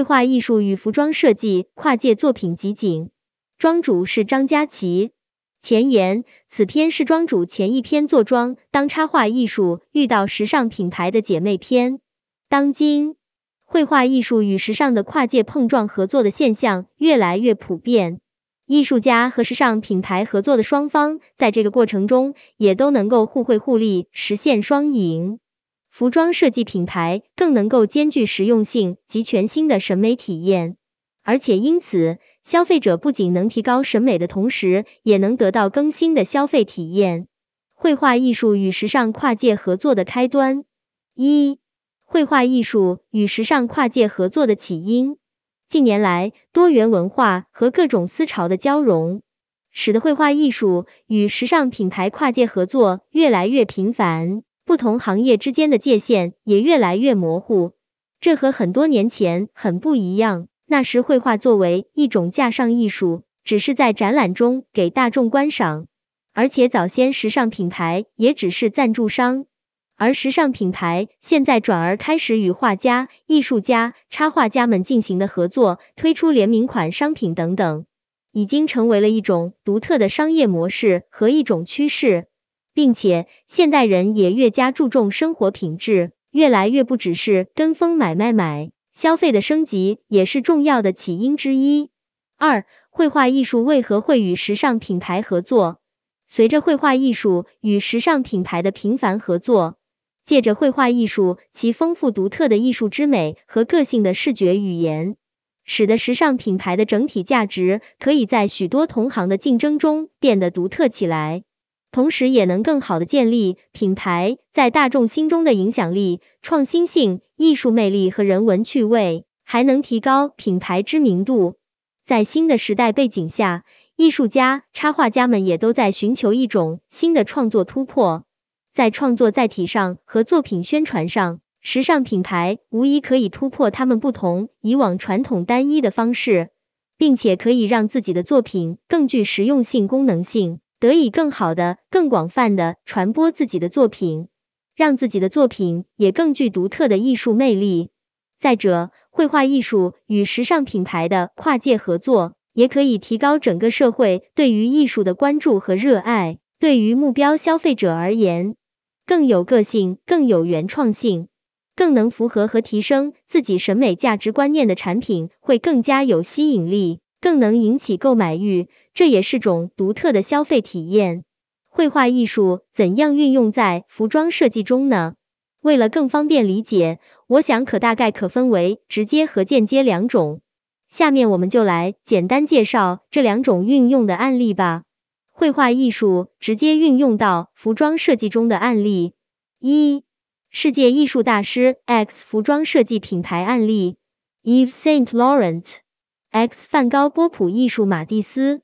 绘画艺术与服装设计跨界作品集锦，庄主是张佳琪。前言：此篇是庄主前一篇做庄当插画艺术遇到时尚品牌的姐妹篇。当今，绘画艺术与时尚的跨界碰撞合作的现象越来越普遍，艺术家和时尚品牌合作的双方在这个过程中也都能够互惠互利，实现双赢。服装设计品牌更能够兼具实用性及全新的审美体验，而且因此，消费者不仅能提高审美的同时，也能得到更新的消费体验。绘画艺术与时尚跨界合作的开端，一、绘画艺术与时尚跨界合作的起因。近年来，多元文化和各种思潮的交融，使得绘画艺术与时尚品牌跨界合作越来越频繁。不同行业之间的界限也越来越模糊，这和很多年前很不一样。那时绘画作为一种架上艺术，只是在展览中给大众观赏，而且早先时尚品牌也只是赞助商，而时尚品牌现在转而开始与画家、艺术家、插画家们进行的合作，推出联名款商品等等，已经成为了一种独特的商业模式和一种趋势。并且，现代人也越加注重生活品质，越来越不只是跟风买买买，消费的升级也是重要的起因之一。二、绘画艺术为何会与时尚品牌合作？随着绘画艺术与时尚品牌的频繁合作，借着绘画艺术其丰富独特的艺术之美和个性的视觉语言，使得时尚品牌的整体价值可以在许多同行的竞争中变得独特起来。同时也能更好的建立品牌在大众心中的影响力、创新性、艺术魅力和人文趣味，还能提高品牌知名度。在新的时代背景下，艺术家、插画家们也都在寻求一种新的创作突破。在创作载体上和作品宣传上，时尚品牌无疑可以突破他们不同以往传统单一的方式，并且可以让自己的作品更具实用性、功能性。得以更好的、更广泛的传播自己的作品，让自己的作品也更具独特的艺术魅力。再者，绘画艺术与时尚品牌的跨界合作，也可以提高整个社会对于艺术的关注和热爱。对于目标消费者而言，更有个性、更有原创性、更能符合和提升自己审美价值观念的产品，会更加有吸引力。更能引起购买欲，这也是种独特的消费体验。绘画艺术怎样运用在服装设计中呢？为了更方便理解，我想可大概可分为直接和间接两种。下面我们就来简单介绍这两种运用的案例吧。绘画艺术直接运用到服装设计中的案例：一、世界艺术大师 X 服装设计品牌案例：Yves Saint Laurent。X 梵高波普艺术马蒂斯，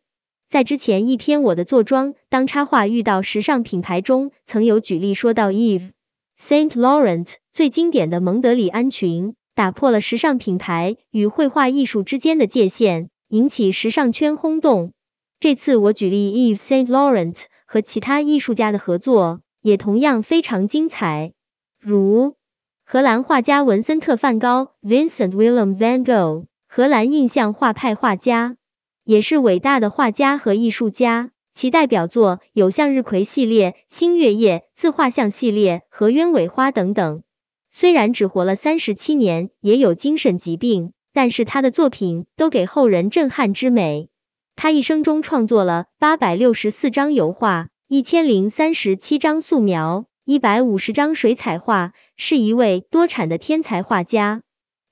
在之前一篇我的坐庄当插画遇到时尚品牌中，曾有举例说到 Eve Saint Laurent 最经典的蒙德里安裙，打破了时尚品牌与绘画艺术之间的界限，引起时尚圈轰动。这次我举例 Eve Saint Laurent 和其他艺术家的合作，也同样非常精彩，如荷兰画家文森特梵高 Vincent Willem van Gogh。荷兰印象画派画家，也是伟大的画家和艺术家。其代表作有向日葵系列、星月夜、自画像系列和鸢尾花等等。虽然只活了三十七年，也有精神疾病，但是他的作品都给后人震撼之美。他一生中创作了八百六十四张油画，一千零三十七张素描，一百五十张水彩画，是一位多产的天才画家。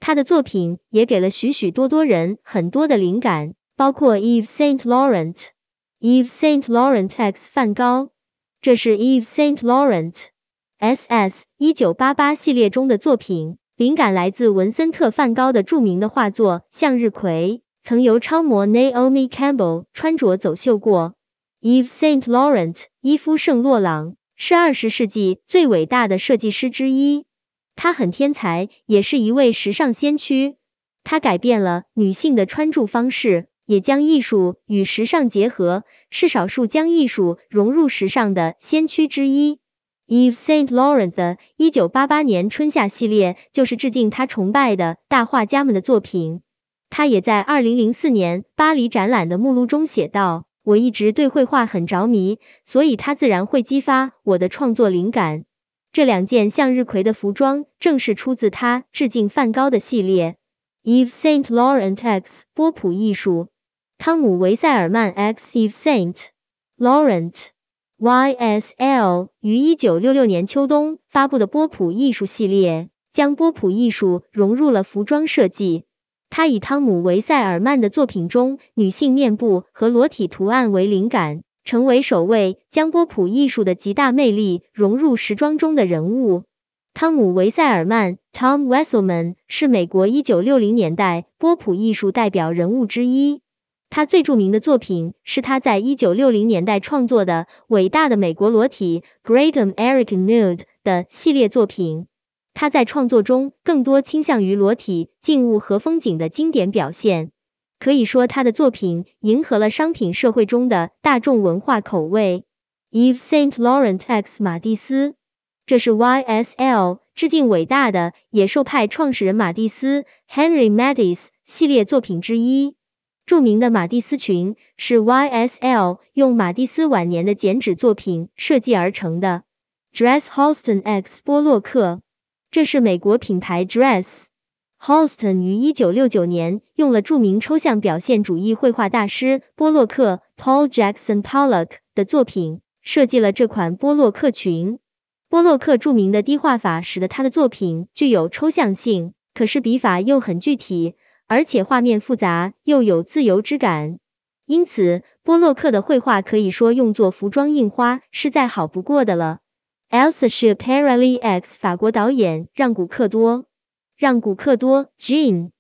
他的作品也给了许许多多人很多的灵感，包括 Eve Saint Laurent、Eve Saint Laurent X 梵高，这是 Eve Saint Laurent SS 一九八八系列中的作品，灵感来自文森特梵高的著名的画作《向日葵》，曾由超模 Naomi Campbell 穿着走秀过。Eve Saint Laurent 伊夫圣洛朗是二十世纪最伟大的设计师之一。他很天才，也是一位时尚先驱。他改变了女性的穿着方式，也将艺术与时尚结合，是少数将艺术融入时尚的先驱之一。Eve Saint Laurent 的1988年春夏系列就是致敬他崇拜的大画家们的作品。他也在2004年巴黎展览的目录中写道：“我一直对绘画很着迷，所以它自然会激发我的创作灵感。”这两件向日葵的服装正是出自他致敬梵高的系列。Yves Saint Laurent X 波普艺术，汤姆维塞尔曼 X Yves Saint Laurent YSL 于一九六六年秋冬发布的波普艺术系列，将波普艺术融入了服装设计。他以汤姆维塞尔曼的作品中女性面部和裸体图案为灵感，成为首位将波普艺术的极大魅力融入时装中的人物。汤姆维塞尔曼 Tom Wesselman 是美国一九六零年代波普艺术代表人物之一。他最著名的作品是他在一九六零年代创作的《伟大的美国裸体》（Great American Nude） 的系列作品。他在创作中更多倾向于裸体、静物和风景的经典表现。可以说，他的作品迎合了商品社会中的大众文化口味。Eve Saint Laurent X 马蒂斯，这是 YSL 致敬伟大的野兽派创始人马蒂斯 （Henry Matisse） 系列作品之一。著名的马蒂斯裙是 YSL 用马蒂斯晚年的剪纸作品设计而成的。Dress Halston X 波洛克，这是美国品牌 Dress Halston 于一九六九年用了著名抽象表现主义绘画大师波洛克 Paul Jackson Pollock 的作品，设计了这款波洛克裙。波洛克著名的低画法使得他的作品具有抽象性，可是笔法又很具体。而且画面复杂又有自由之感，因此波洛克的绘画可以说用作服装印花是再好不过的了。Elsa Schiaparelli X 法国导演让古克多，让古克多 Jean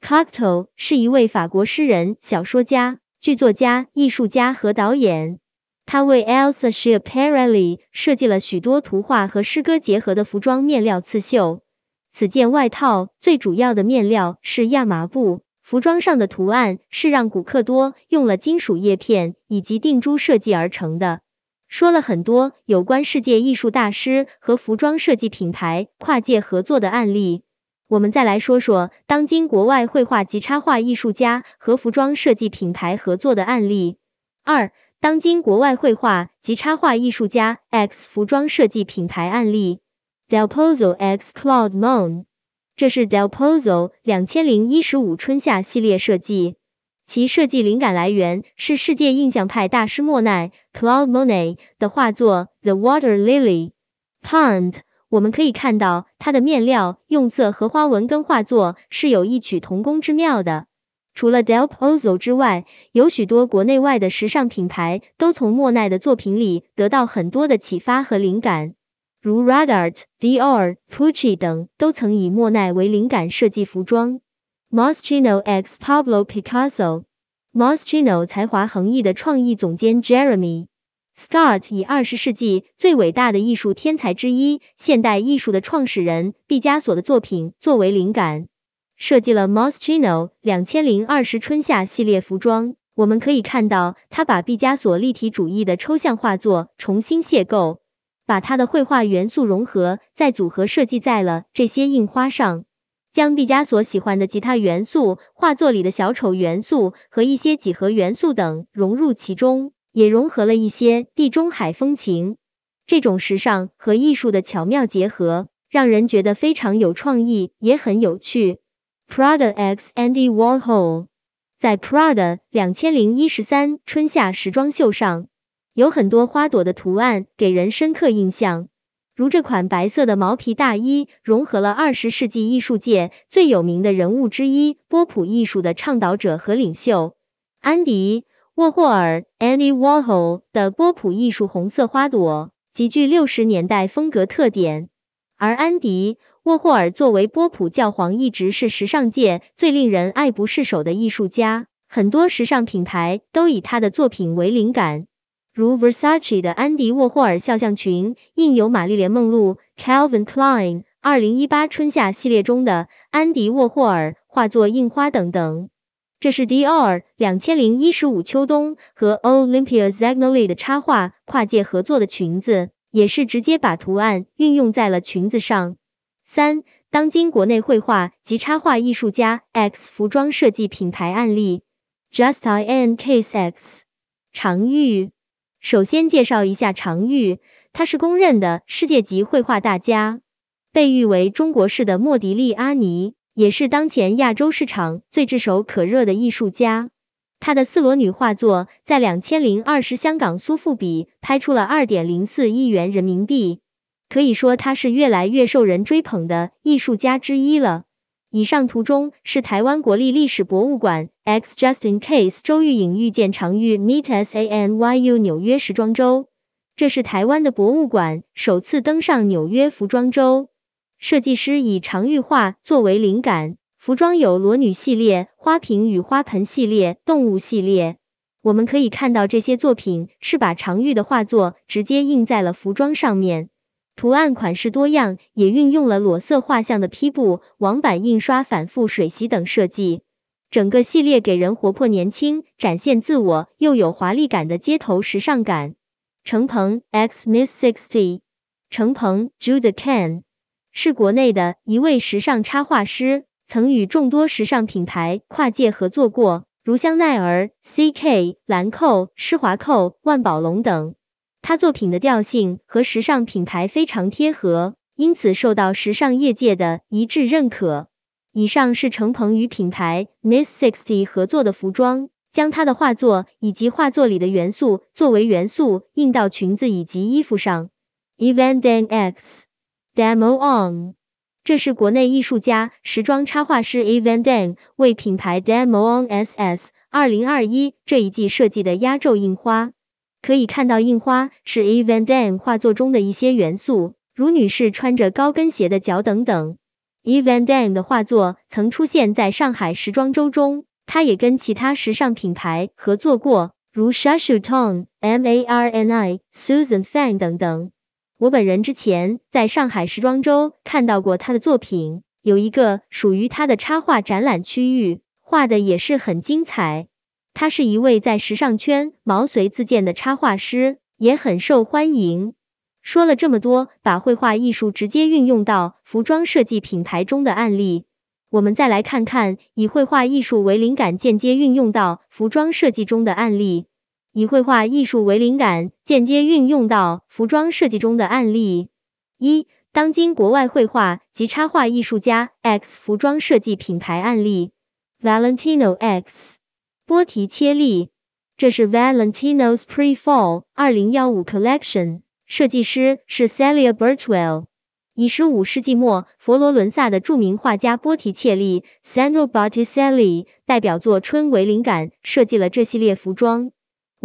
Cocteau 是一位法国诗人、小说家、剧作家、艺术家和导演。他为 Elsa Schiaparelli 设计了许多图画和诗歌结合的服装面料刺绣。此件外套最主要的面料是亚麻布，服装上的图案是让古克多用了金属叶片以及定珠设计而成的。说了很多有关世界艺术大师和服装设计品牌跨界合作的案例，我们再来说说当今国外绘画及插画艺术家和服装设计品牌合作的案例。二、当今国外绘画及插画艺术家 X 服装设计品牌案例。Del Pozo X Claude Monet，这是 Del Pozo 两千零一十五春夏系列设计，其设计灵感来源是世界印象派大师莫奈 Claude Monet 的画作 The Water Lily Pond。我们可以看到它的面料用色和花纹跟画作是有异曲同工之妙的。除了 Del Pozo 之外，有许多国内外的时尚品牌都从莫奈的作品里得到很多的启发和灵感。如 Radart、Dior、Pucci 等都曾以莫奈为灵感设计服装。Moschino X Pablo Picasso，Moschino 才华横溢的创意总监 Jeremy Scott 以二十世纪最伟大的艺术天才之一、现代艺术的创始人毕加索的作品作为灵感，设计了 Moschino 两千零二十春夏系列服装。我们可以看到，他把毕加索立体主义的抽象画作重新邂逅。把他的绘画元素融合，再组合设计在了这些印花上，将毕加索喜欢的吉他元素、画作里的小丑元素和一些几何元素等融入其中，也融合了一些地中海风情。这种时尚和艺术的巧妙结合，让人觉得非常有创意，也很有趣。Prada X Andy Warhol 在 Prada 两千零一十三春夏时装秀上。有很多花朵的图案给人深刻印象，如这款白色的毛皮大衣，融合了二十世纪艺术界最有名的人物之一波普艺术的倡导者和领袖安迪沃霍尔 （Andy Warhol） 的波普艺术红色花朵，极具六十年代风格特点。而安迪沃霍尔作为波普教皇，一直是时尚界最令人爱不释手的艺术家，很多时尚品牌都以他的作品为灵感。如 Versace 的安迪沃霍尔肖像群，印有玛丽莲梦露 Calvin Klein 二零一八春夏系列中的安迪沃霍尔画作印花等等。这是 Dior 两千零一十五秋冬和 Olympia Zagnoli 的插画跨界合作的裙子，也是直接把图案运用在了裙子上。三、当今国内绘画及插画艺术家 X 服装设计品牌案例，Just I N Case X，常玉。首先介绍一下常玉，他是公认的世界级绘画大家，被誉为中国式的莫迪利阿尼，也是当前亚洲市场最炙手可热的艺术家。他的四裸女画作在两千零二十香港苏富比拍出了二点零四亿元人民币，可以说他是越来越受人追捧的艺术家之一了。以上图中是台湾国立历史博物馆 X Justin Case 周玉颖遇见常玉 Meet S A N Y U 纽约时装周，这是台湾的博物馆首次登上纽约服装周，设计师以常玉画作为灵感。服装有裸女系列、花瓶与花盆系列、动物系列。我们可以看到这些作品是把常玉的画作直接印在了服装上面，图案款式多样，也运用了裸色画像的批布、网版印刷、反复水洗等设计。整个系列给人活泼年轻、展现自我又有华丽感的街头时尚感。程鹏 X Miss Sixty，程鹏 Jude Can 是国内的一位时尚插画师。曾与众多时尚品牌跨界合作过，如香奈儿、CK、兰蔻、施华蔻、万宝龙等。他作品的调性和时尚品牌非常贴合，因此受到时尚业界的一致认可。以上是程鹏与品牌 Miss Sixty 合作的服装，将他的画作以及画作里的元素作为元素印到裙子以及衣服上。Event Dan X Demo On 这是国内艺术家、时装插画师 Evan Dan 为品牌 Demo On SS 二零二一这一季设计的压轴印花。可以看到，印花是 Evan Dan 画作中的一些元素，如女士穿着高跟鞋的脚等等。Evan Dan 的画作曾出现在上海时装周中，他也跟其他时尚品牌合作过，如 Shashu Tong、Marni、Susan Fan 等等。我本人之前在上海时装周看到过他的作品，有一个属于他的插画展览区域，画的也是很精彩。他是一位在时尚圈毛遂自荐的插画师，也很受欢迎。说了这么多，把绘画艺术直接运用到服装设计品牌中的案例，我们再来看看以绘画艺术为灵感间接运用到服装设计中的案例。以绘画艺术为灵感，间接运用到服装设计中的案例。一、当今国外绘画及插画艺术家 X 服装设计品牌案例。Valentino X 波提切利，这是 Valentino's Pre-Fall 二零幺五 Collection，设计师是 Celia Birchwell。以十五世纪末佛罗伦萨的著名画家波提切利 Sandro Botticelli 代表作《春》为灵感，设计了这系列服装。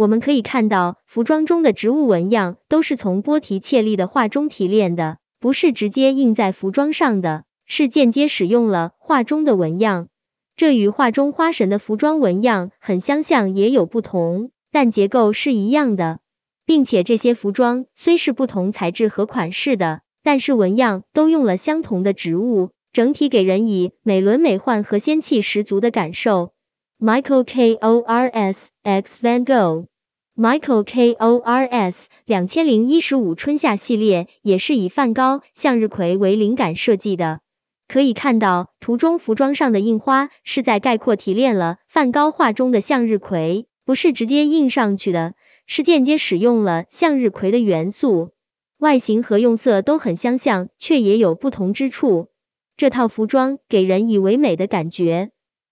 我们可以看到，服装中的植物纹样都是从波提切利的画中提炼的，不是直接印在服装上的，是间接使用了画中的纹样。这与画中花神的服装纹样很相像，也有不同，但结构是一样的，并且这些服装虽是不同材质和款式的，但是纹样都用了相同的植物，整体给人以美轮美奂和仙气十足的感受。Michael Kors X Van Gogh，Michael Kors 两千零一十五春夏系列也是以梵高向日葵为灵感设计的。可以看到，图中服装上的印花是在概括提炼了梵高画中的向日葵，不是直接印上去的，是间接使用了向日葵的元素。外形和用色都很相像，却也有不同之处。这套服装给人以唯美的感觉。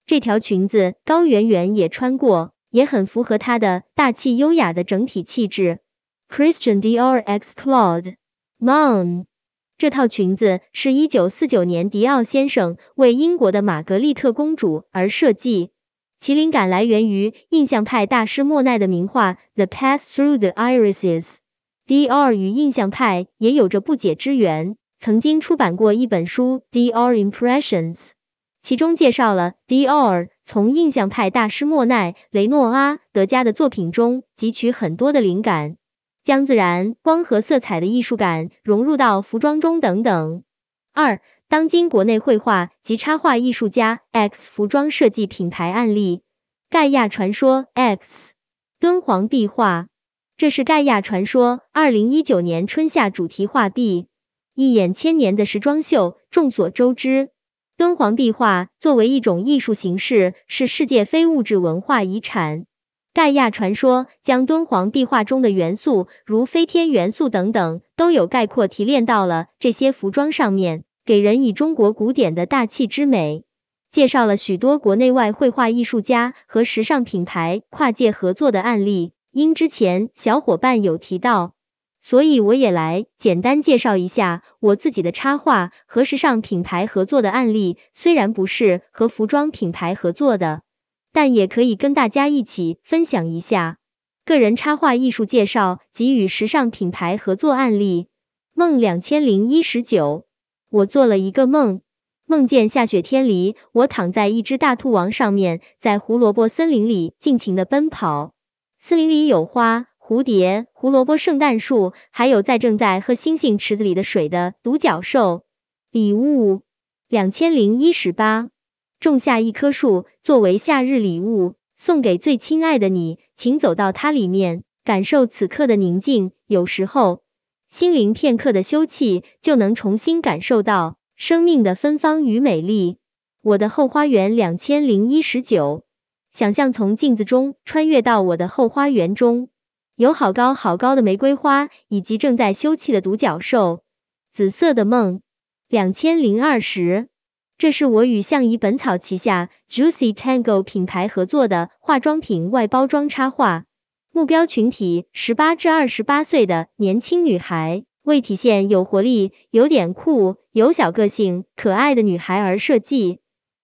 这条裙子高圆圆也穿过，也很符合她的大气优雅的整体气质。Christian Dior X Claude Mon，这套裙子是一九四九年迪奥先生为英国的玛格丽特公主而设计，其灵感来源于印象派大师莫奈的名画《The Path Through the Irises》。Dior 与印象派也有着不解之缘，曾经出版过一本书《Dior Impressions》。其中介绍了 Dior 从印象派大师莫奈、雷诺阿、德加的作品中汲取很多的灵感，将自然光和色彩的艺术感融入到服装中等等。二、当今国内绘画及插画艺术家 X 服装设计品牌案例：盖亚传说 X 敦煌壁画。这是盖亚传说二零一九年春夏主题画壁，一眼千年的时装秀。众所周知，敦煌壁画作为一种艺术形式，是世界非物质文化遗产。盖亚传说将敦煌壁画中的元素，如飞天元素等等，都有概括提炼到了这些服装上面，给人以中国古典的大气之美。介绍了许多国内外绘画艺术家和时尚品牌跨界合作的案例。因之前小伙伴有提到，所以我也来简单介绍一下我自己的插画和时尚品牌合作的案例。虽然不是和服装品牌合作的，但也可以跟大家一起分享一下个人插画艺术介绍及与时尚品牌合作案例。梦两千零一十九，我做了一个梦，梦见下雪天里，我躺在一只大兔王上面，在胡萝卜森林里尽情的奔跑。森林里有花、蝴蝶、胡萝卜、圣诞树，还有在正在喝星星池子里的水的独角兽。礼物两千零一十八，种下一棵树作为夏日礼物，送给最亲爱的你，请走到它里面，感受此刻的宁静。有时候，心灵片刻的休憩，就能重新感受到生命的芬芳与美丽。我的后花园两千零一十九。想象从镜子中穿越到我的后花园中，有好高好高的玫瑰花，以及正在休憩的独角兽。紫色的梦，两千零二十，这是我与相宜本草旗下 Juicy Tango 品牌合作的化妆品外包装插画。目标群体十八至二十八岁的年轻女孩，为体现有活力、有点酷、有小个性、可爱的女孩而设计。